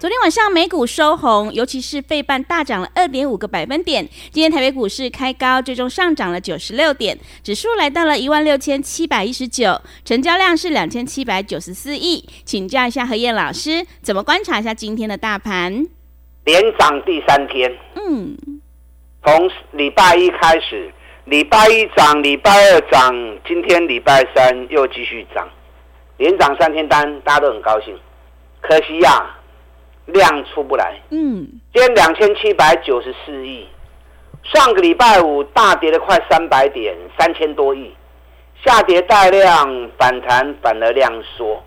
昨天晚上美股收红，尤其是费半大涨了二点五个百分点。今天台北股市开高，最终上涨了九十六点，指数来到了一万六千七百一十九，成交量是两千七百九十四亿。请教一下何燕老师，怎么观察一下今天的大盘？连涨第三天，嗯。从礼拜一开始，礼拜一涨，礼拜二涨，今天礼拜三又继续涨，连涨三天单，大家都很高兴。可惜呀、啊，量出不来。嗯，今天两千七百九十四亿，上个礼拜五大跌了快三百点，三千多亿，下跌带量反弹，反而量缩。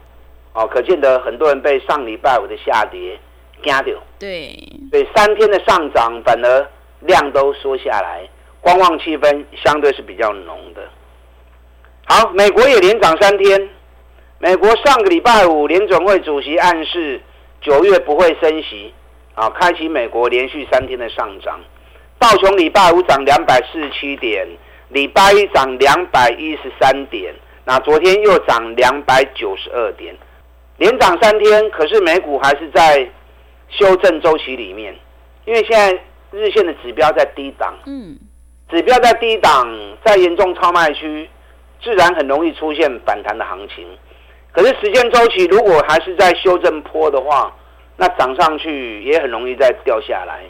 哦，可见得很多人被上礼拜五的下跌惊掉。对，所以三天的上涨反而。量都缩下来，观望气氛相对是比较浓的。好，美国也连涨三天。美国上个礼拜五联总会主席暗示九月不会升息，啊，开启美国连续三天的上涨。道琼礼拜五涨两百四十七点，礼拜一涨两百一十三点，那昨天又涨两百九十二点，连涨三天。可是美股还是在修正周期里面，因为现在。日线的指标在低档，嗯，指标在低档，在严重超卖区，自然很容易出现反弹的行情。可是时间周期如果还是在修正坡的话，那涨上去也很容易再掉下来。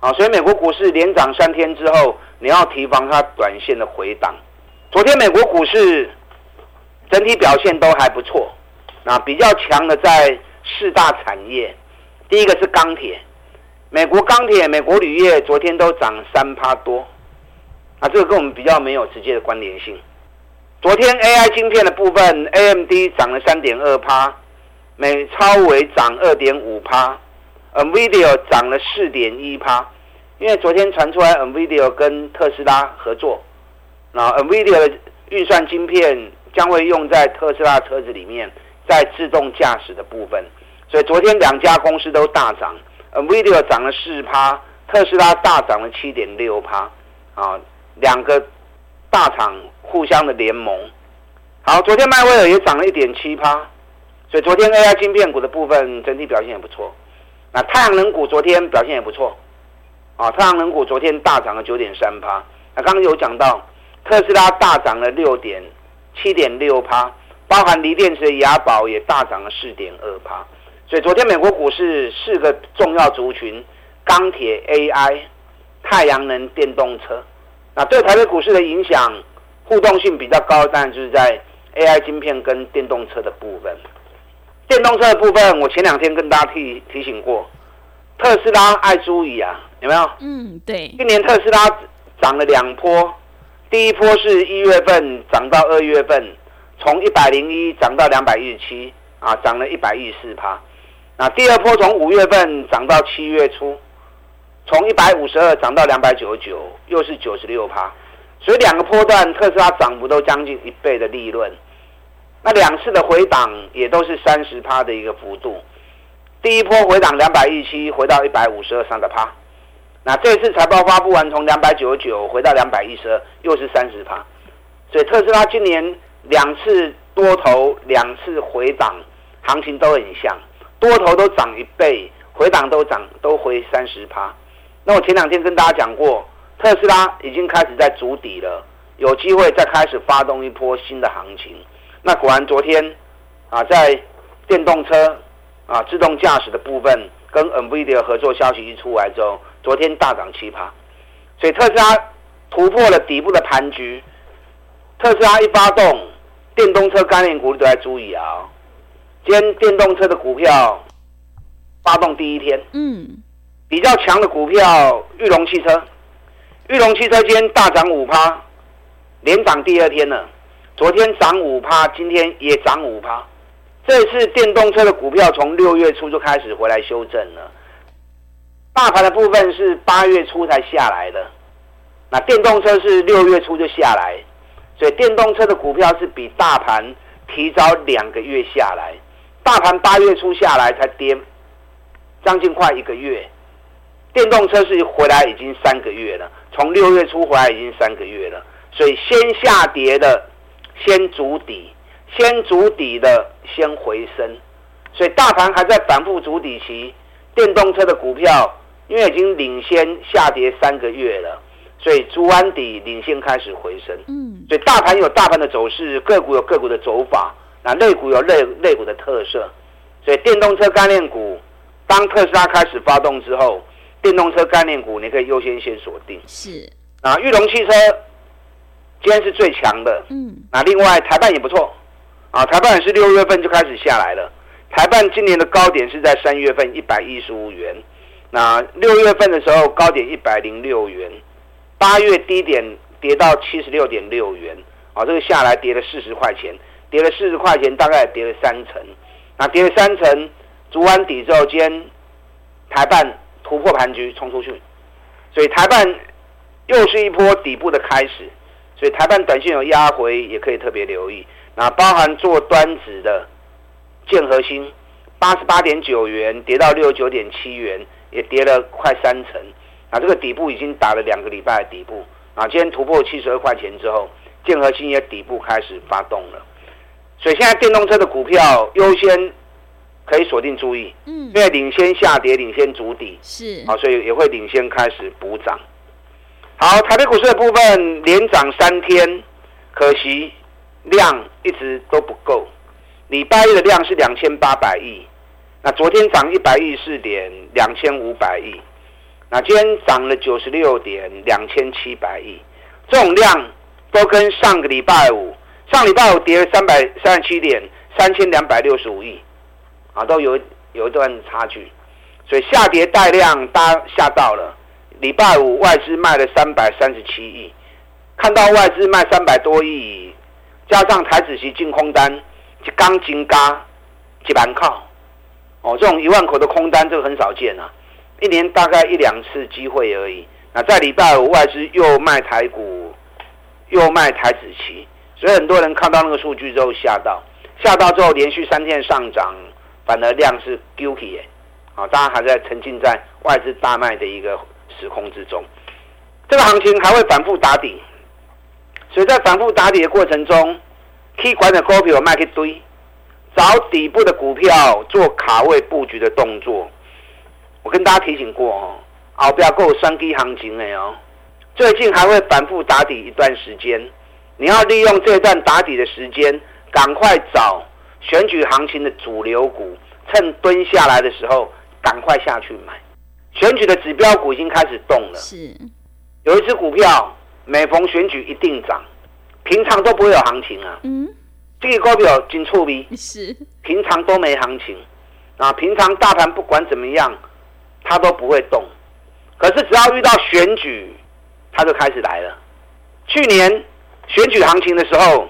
啊，所以美国股市连涨三天之后，你要提防它短线的回档。昨天美国股市整体表现都还不错，那比较强的在四大产业，第一个是钢铁。美国钢铁、美国铝业昨天都涨三趴多，啊，这个跟我们比较没有直接的关联性。昨天 AI 晶片的部分，AMD 涨了三点二趴，美超微涨二点五趴，NVIDIA 涨了四点一趴。因为昨天传出来 NVIDIA 跟特斯拉合作，那 NVIDIA 的运算晶片将会用在特斯拉车子里面，在自动驾驶的部分，所以昨天两家公司都大涨。NVIDIA 涨了四趴，特斯拉大涨了七点六趴，啊，两个大厂互相的联盟。好，昨天迈威尔也涨了一点七趴，所以昨天 AI 晶片股的部分整体表现也不错。那太阳能股昨天表现也不错，啊，太阳能股昨天大涨了九点三趴。那刚刚有讲到特斯拉大涨了六点七点六趴，包含锂电池的雅宝也大涨了四点二趴。所以昨天美国股市四个重要族群：钢铁、AI、太阳能、电动车。那对台北股市的影响互动性比较高，当然就是在 AI 晶片跟电动车的部分。电动车的部分，我前两天跟大家提提醒过，特斯拉爱注意啊，有没有？嗯，对。今年特斯拉涨了两波，第一波是一月份涨到二月份，从一百零一涨到两百一十七，啊，涨了一百一十四趴。那第二波从五月份涨到七月初，从一百五十二涨到两百九十九，又是九十六趴，所以两个波段特斯拉涨幅都将近一倍的利润。那两次的回档也都是三十趴的一个幅度。第一波回档两百一七，回到一百五十二，三个趴。那这次财报发布完，从两百九十九回到两百一十二，又是三十趴。所以特斯拉今年两次多头，两次回档，行情都很像。多头都涨一倍，回档都涨都回三十趴。那我前两天跟大家讲过，特斯拉已经开始在筑底了，有机会再开始发动一波新的行情。那果然昨天啊，在电动车啊自动驾驶的部分，跟 NVIDIA 合作消息一出来之后，昨天大涨七趴。所以特斯拉突破了底部的盘局，特斯拉一发动，电动车概念股都在注意啊。今天电动车的股票发动第一天，嗯，比较强的股票，裕隆汽车，裕隆汽车今天大涨五趴，连涨第二天了。昨天涨五趴，今天也涨五趴。这次电动车的股票从六月初就开始回来修正了。大盘的部分是八月初才下来的，那电动车是六月初就下来，所以电动车的股票是比大盘提早两个月下来。大盘八月初下来才跌将近快一个月，电动车是回来已经三个月了，从六月初回来已经三个月了，所以先下跌的先筑底，先筑底的先回升，所以大盘还在反复筑底期，电动车的股票。因为已经领先下跌三个月了，所以筑完底领先开始回升。嗯，所以大盘有大盘的走势，个股有个股的走法，那类股有类类股的特色。所以电动车概念股，当特斯拉开始发动之后，电动车概念股你可以优先先锁定。是啊，裕隆汽车今天是最强的。嗯，那另外台半也不错啊，台半也是六月份就开始下来了。台半今年的高点是在三月份一百一十五元。那六月份的时候高点一百零六元，八月低点跌到七十六点六元，啊，这个下来跌了四十块钱，跌了四十块钱，大概跌了三成。那跌了三成，足完底之后，今天台半突破盘局冲出去，所以台办又是一波底部的开始，所以台办短线有压回，也可以特别留意。那包含做端子的建和兴，八十八点九元跌到六十九点七元。也跌了快三成，啊，这个底部已经打了两个礼拜的底部，啊，今天突破七十二块钱之后，建和兴也底部开始发动了，所以现在电动车的股票优先可以锁定注意，嗯，因为领先下跌，领先主底，是，啊，所以也会领先开始补涨。好，台北股市的部分连涨三天，可惜量一直都不够，礼拜一的量是两千八百亿。那昨天涨一百一十四点两千五百亿，那今天涨了九十六点两千七百亿，这种量都跟上个礼拜五，上礼拜五跌了三百三十七点三千两百六十五亿，啊，都有有一段差距，所以下跌带量大家吓到了。礼拜五外资卖了三百三十七亿，看到外资卖三百多亿，加上台子期净空单就刚金嘎几板靠。哦，这种一万口的空单，这个很少见啊，一年大概一两次机会而已。那在礼拜五外资又卖台股，又卖台子期，所以很多人看到那个数据之后吓到，吓到之后连续三天上涨，反而量是 guilty 啊，大家还在沉浸在外资大卖的一个时空之中，这个行情还会反复打底，所以在反复打底的过程中，K 管的股票卖一堆。找底部的股票做卡位布局的动作，我跟大家提醒过哦，后不要够三低行情的哦，最近还会反复打底一段时间，你要利用这段打底的时间，赶快找选举行情的主流股，趁蹲下来的时候赶快下去买。选举的指标股已经开始动了，是，有一只股票每逢选举一定涨，平常都不会有行情啊。嗯。这个股票真趣味，是平常都没行情啊。平常大盘不管怎么样，它都不会动。可是只要遇到选举，它就开始来了。去年选举行情的时候，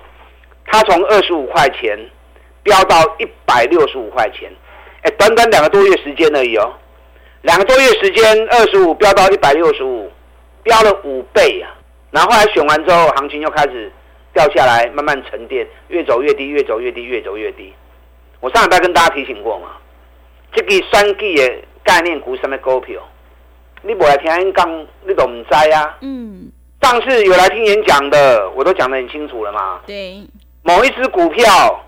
它从二十五块钱飙到一百六十五块钱，哎，短短两个多月时间而已哦。两个多月时间，二十五飙到一百六十五，飙了五倍啊。然后后来选完之后，行情又开始。掉下来，慢慢沉淀，越走越低，越走越低，越走越低。我上礼拜跟大家提醒过嘛，这个三 G 的概念股什么股票，你不来听人讲，你都唔知啊。嗯。上次有来听演讲的，我都讲得很清楚了嘛。对。某一只股票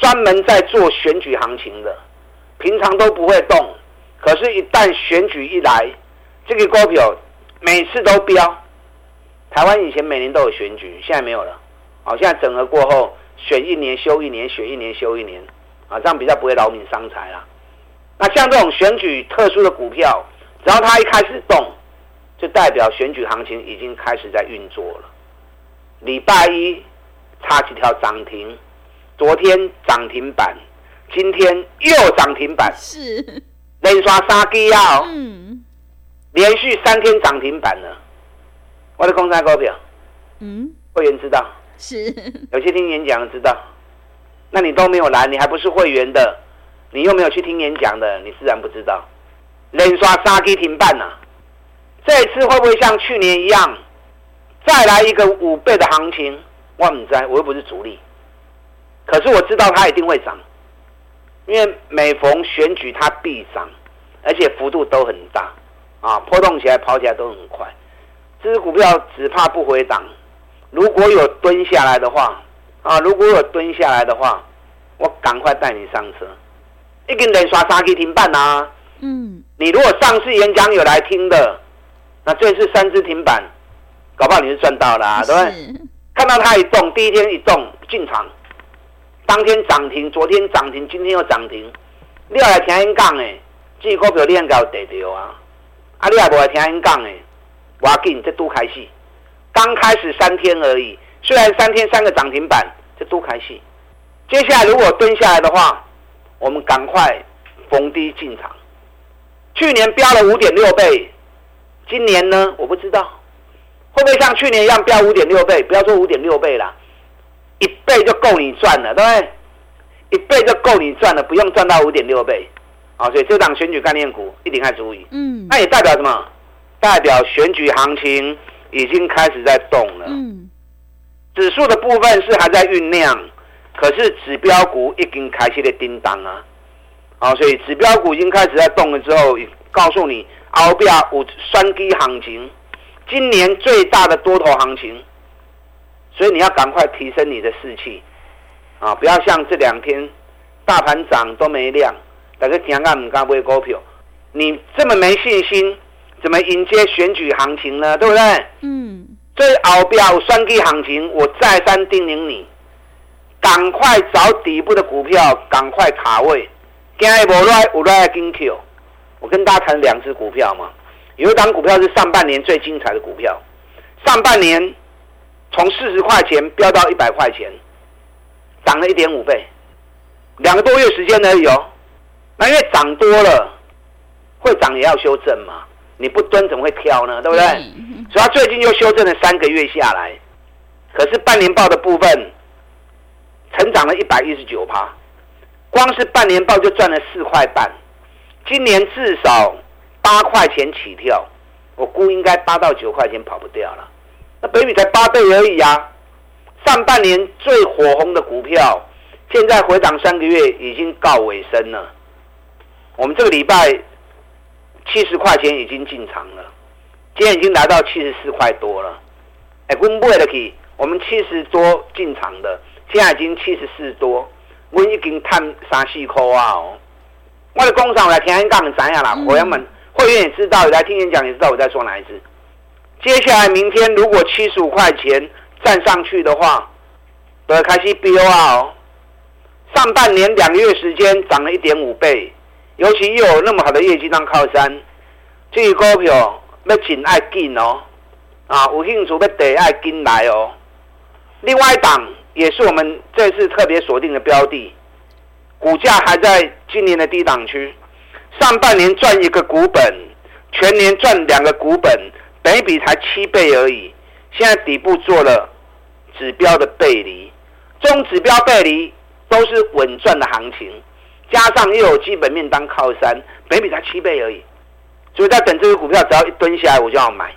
专门在做选举行情的，平常都不会动，可是，一旦选举一来，这个股票每次都飙。台湾以前每年都有选举，现在没有了。好，现在整合过后，选一年休一年，选一年休一年，啊，这样比较不会劳民伤财啦。那像这种选举特殊的股票，只要它一开始动，就代表选举行情已经开始在运作了。礼拜一差几条涨停，昨天涨停板，今天又涨停板，是。连刷三支啊，嗯，连续三天涨停板了。我的公司股票，嗯，会员知道，是。有些听演讲的知道，那你都没有来，你还不是会员的，你又没有去听演讲的，你自然不知道。连刷三基停办呐、啊，这一次会不会像去年一样，再来一个五倍的行情？我不知，我又不是主力，可是我知道它一定会涨，因为每逢选举它必涨，而且幅度都很大，啊，波动起来跑起来都很快。这支股票只怕不回档，如果有蹲下来的话，啊，如果有蹲下来的话，我赶快带你上车。已经连刷三基停板啊！嗯，你如果上次演讲有来听的，那这次三只停板，搞不好你是赚到了啊，对不对？看到它一动，第一天一动进场，当天涨停，昨天涨停，今天又涨停。你要来听演讲的，这股票你应该有得到啊！啊，你也无来听演讲的，我要给你这都开戏，刚开始三天而已，虽然三天三个涨停板，这都开戏。接下来如果蹲下来的话，我们赶快逢低进场。去年飙了五点六倍，今年呢？我不知道会不会像去年一样飙五点六倍？不要说五点六倍啦，一倍就够你赚了，对不对？一倍就够你赚了，不用赚到五点六倍。啊，所以这档选举概念股一定要注意。嗯，那也代表什么？代表选举行情已经开始在动了。嗯，指数的部分是还在酝酿，可是指标股已经开始在叮当啊。好，所以指标股已经开始在动了之后，告诉你，后边有双基行情，今年最大的多头行情，所以你要赶快提升你的士气，啊，不要像这两天大盘涨都没量，大家讲啊唔敢买股票，你这么没信心，怎么迎接选举行情呢？对不对？嗯。所以后边有双基行情，我再三叮咛你，赶快找底部的股票，赶快卡位。我跟大家谈两只股票嘛，有一档股票是上半年最精彩的股票，上半年从四十块钱飙到一百块钱，涨了一点五倍，两个多月时间而已哦。那因为涨多了，会涨也要修正嘛，你不蹲怎么会跳呢？对不对？所以它最近又修正了三个月下来，可是半年报的部分成长了一百一十九趴。光是半年报就赚了四块半，今年至少八块钱起跳，我估应该八到九块钱跑不掉了。那本益比才八倍而已啊！上半年最火红的股票，现在回档三个月已经告尾声了。我们这个礼拜七十块钱已经进场了，今天已经来到七十四块多了。哎，温布的起，我们七十多进场的，现在已经七十四多。我已经探三四块啊！哦，我的工厂我来听演讲，怎样啦？会员们、会员也知道，来听演讲也知道我在说哪一支。接下来明天如果七十五块钱站上去的话，都要开始飙啊！哦，上半年两个月时间涨了一点五倍，尤其又有那么好的业绩当靠山，这个股票要紧爱紧哦！啊，有兴趣要得爱紧来哦。另外一档。也是我们这次特别锁定的标的，股价还在今年的低档区，上半年赚一个股本，全年赚两个股本，本益比才七倍而已。现在底部做了指标的背离，中指标背离都是稳赚的行情，加上又有基本面当靠山，本益比才七倍而已。所以在等这个股票，只要一蹲下来，我就要买。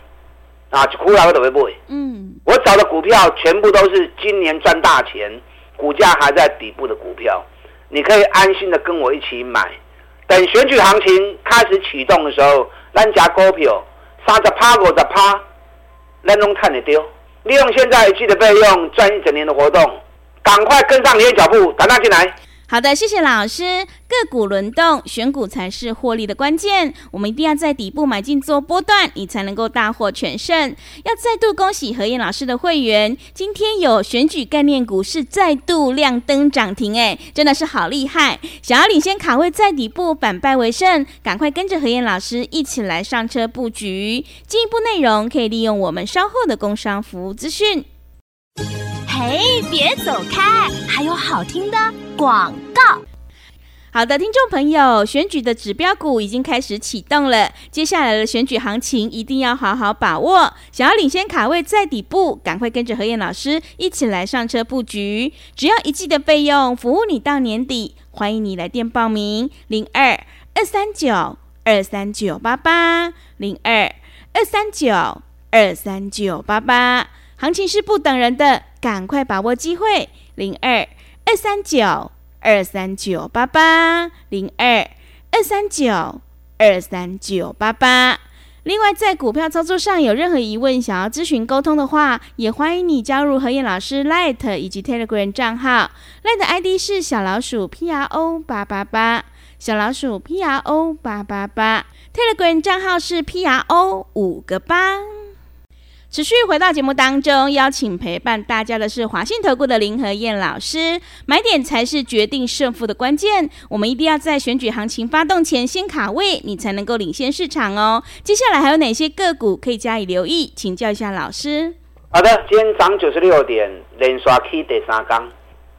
啊，就哭了，我都会不会？嗯，我找的股票全部都是今年赚大钱，股价还在底部的股票，你可以安心的跟我一起买。等选举行情开始启动的时候，咱家股票三十趴、五十趴，咱拢看得丢。利用现在季的费用赚一整年的活动，赶快跟上你的脚步，赶快进来。好的，谢谢老师。个股轮动，选股才是获利的关键。我们一定要在底部买进做波段，你才能够大获全胜。要再度恭喜何燕老师的会员，今天有选举概念股是再度亮灯涨停，哎，真的是好厉害！想要领先卡位在底部，反败为胜，赶快跟着何燕老师一起来上车布局。进一步内容可以利用我们稍后的工商服务资讯。嘿，别走开，还有好听的广告。好的，听众朋友，选举的指标股已经开始启动了，接下来的选举行情一定要好好把握。想要领先卡位在底部，赶快跟着何燕老师一起来上车布局，只要一季的费用，服务你到年底。欢迎你来电报名：零二二三九二三九八八零二二三九二三九八八。行情是不等人的，赶快把握机会：零二二三九。二三九八八零二二三九二三九八八。另外，在股票操作上有任何疑问，想要咨询沟通的话，也欢迎你加入何燕老师 Light 以及 Telegram 账号。Light ID 是小老鼠 P R O 八八八，小老鼠 P R O 八八八。Telegram 账号是 P R O 五个八。持续回到节目当中，邀请陪伴大家的是华信投顾的林和燕老师。买点才是决定胜负的关键，我们一定要在选举行情发动前先卡位，你才能够领先市场哦。接下来还有哪些个股可以加以留意？请教一下老师。好的，今天涨九十六点，连刷 K 第三缸，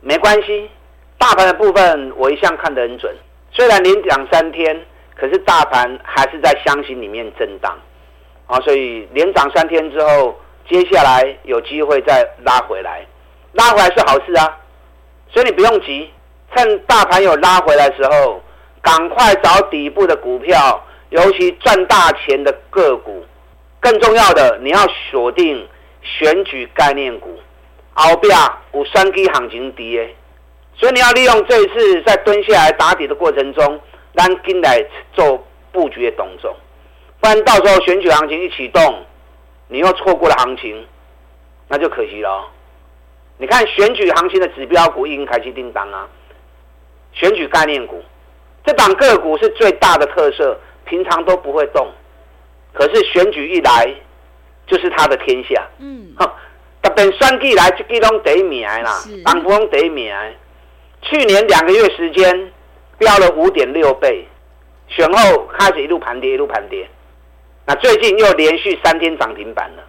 没关系。大盘的部分我一向看得很准，虽然连涨三天，可是大盘还是在箱型里面震荡。啊，所以连涨三天之后，接下来有机会再拉回来，拉回来是好事啊，所以你不用急，趁大盘有拉回来的时候，赶快找底部的股票，尤其赚大钱的个股。更重要的，你要锁定选举概念股，后边有三 K 行情跌，所以你要利用这一次在蹲下来打底的过程中，让进来做布局的动作。不然到时候选举行情一启动，你又错过了行情，那就可惜了。你看选举行情的指标股已经开启叮当啊，选举概念股，这档个股是最大的特色，平常都不会动，可是选举一来，就是他的天下。嗯，特别选举来，这几拢第一名啦，当中第一名。去年两个月时间飙了五点六倍，选后开始一路盘跌，一路盘跌。那最近又连续三天涨停板了，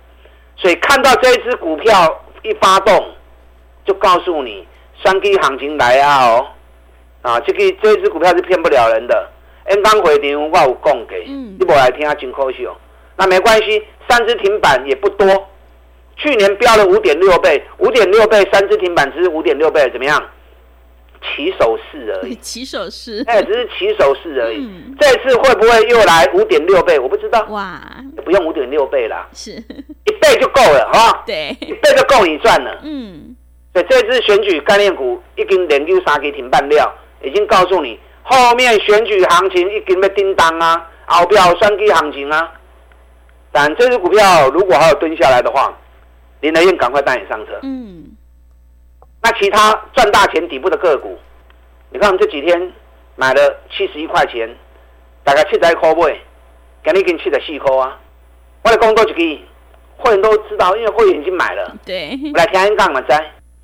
所以看到这一只股票一发动，就告诉你三 K 行情来啊哦，啊，这个这一只股票是骗不了人的。N 刚回电我有供给，你不来听下真可惜哦。那没关系，三只停板也不多，去年飙了五点六倍，五点六倍三只停板只是五点六倍，怎么样？起手式而已，起手式，哎，只是起手式而已。嗯、这次会不会又来五点六倍？我不知道。哇，不用五点六倍啦，是一倍就够了，好吧？对，一倍就够你赚了。嗯，所以这次选举概念股已经连续三个停板了，已经告诉你后面选举行情已经要叮当啊，后边双 K 行情啊。但这支股票如果还有蹲下来的话，林德燕赶快带你上车。嗯。那其他赚大钱底部的个股，你看我们这几天买了七十一块钱，大概七十块位，给你给你七十四块啊！我的工作就可以，会员都知道，因为会员已经买了。对，我来听一讲嘛，在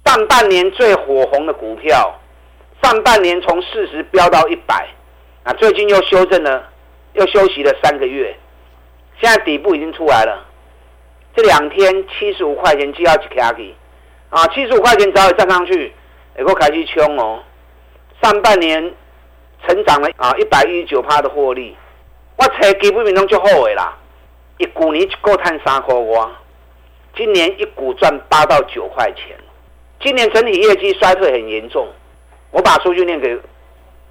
上半年最火红的股票，上半年从四十飙到一百，啊，最近又修正了，又休息了三个月，现在底部已经出来了。这两天七十五块钱就要去卡去。啊，七十五块钱早已站上去，也够开始冲哦。上半年成长了啊，一百一十九趴的获利，我猜基本面都就好诶啦。一股你够赚三块哇，今年一股赚八到九块钱。今年整体业绩衰退很严重，我把数据念给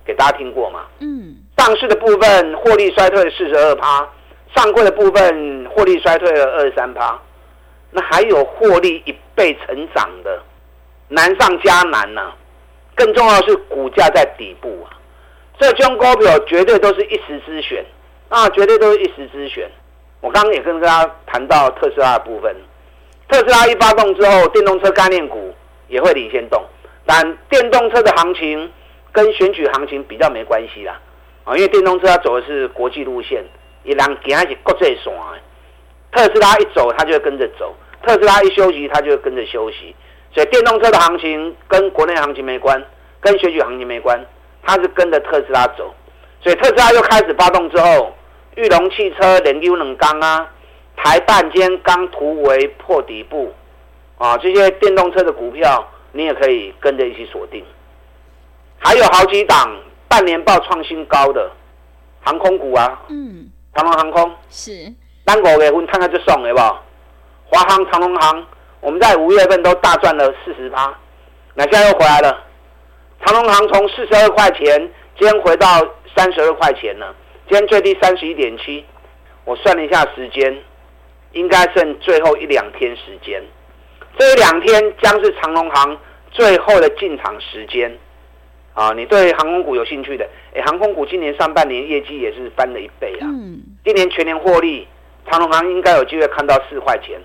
给大家听过嘛。嗯。上市的部分获利衰退了四十二趴，上柜的部分获利衰退了二十三趴。那还有获利一倍成长的，难上加难呐、啊！更重要的是股价在底部啊，这种股票绝对都是一时之选啊，绝对都是一时之选。我刚刚也跟大家谈到特斯拉的部分，特斯拉一发动之后，电动车概念股也会领先动，但电动车的行情跟选举行情比较没关系啦，啊，因为电动车它走的是国际路线，也让其他是国际线。特斯拉一走，它就会跟着走；特斯拉一休息，它就会跟着休息。所以电动车的行情跟国内行情没关，跟选举行情没关，它是跟着特斯拉走。所以特斯拉又开始发动之后，裕隆汽车连丢冷钢啊，台半间刚突围破底部啊，这些电动车的股票你也可以跟着一起锁定。还有好几档半年报创新高的航空股啊，嗯，长荣航空是，单五月份看看就送了，好不好？华航、长隆航，我们在五月份都大赚了四十趴，那现在又回来了。长隆航从四十二块钱，今天回到三十二块钱了，今天最低三十一点七，我算了一下时间，应该剩最后一两天时间，这一两天将是长隆航最后的进场时间。啊，你对航空股有兴趣的，哎，航空股今年上半年业绩也是翻了一倍啊。嗯。今年全年获利，长隆航应该有机会看到四块钱。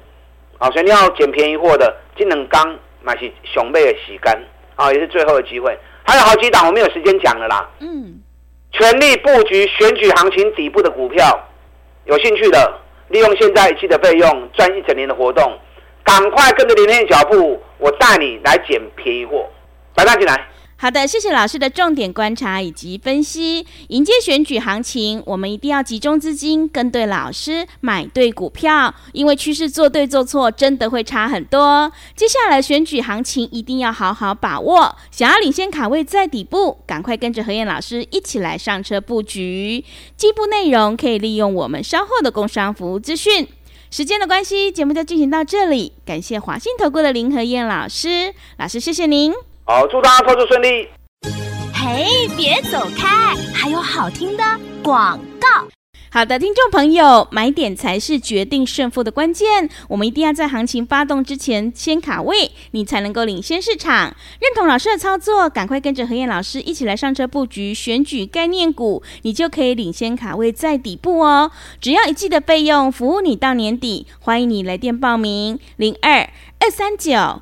啊，所以你要捡便宜货的，金能刚买起熊背的洗干，啊，也是最后的机会。还有好几档，我没有时间讲了啦。嗯。全力布局选举行情底部的股票，有兴趣的，利用现在一期的费用赚一整年的活动，赶快跟着林天的脚步，我带你来捡便宜货，来，大家进来。好的，谢谢老师的重点观察以及分析。迎接选举行情，我们一定要集中资金，跟对老师，买对股票，因为趋势做对做错真的会差很多。接下来选举行情一定要好好把握，想要领先卡位在底部，赶快跟着何燕老师一起来上车布局。进一步内容可以利用我们稍后的工商服务资讯。时间的关系，节目就进行到这里，感谢华信投顾的林和燕老师，老师谢谢您。好，祝大家操作顺利。嘿，别走开，还有好听的广告。好的，听众朋友，买点才是决定胜负的关键。我们一定要在行情发动之前先卡位，你才能够领先市场。认同老师的操作，赶快跟着何燕老师一起来上车布局选举概念股，你就可以领先卡位在底部哦。只要一季的费用，服务你到年底。欢迎你来电报名：零二二三九。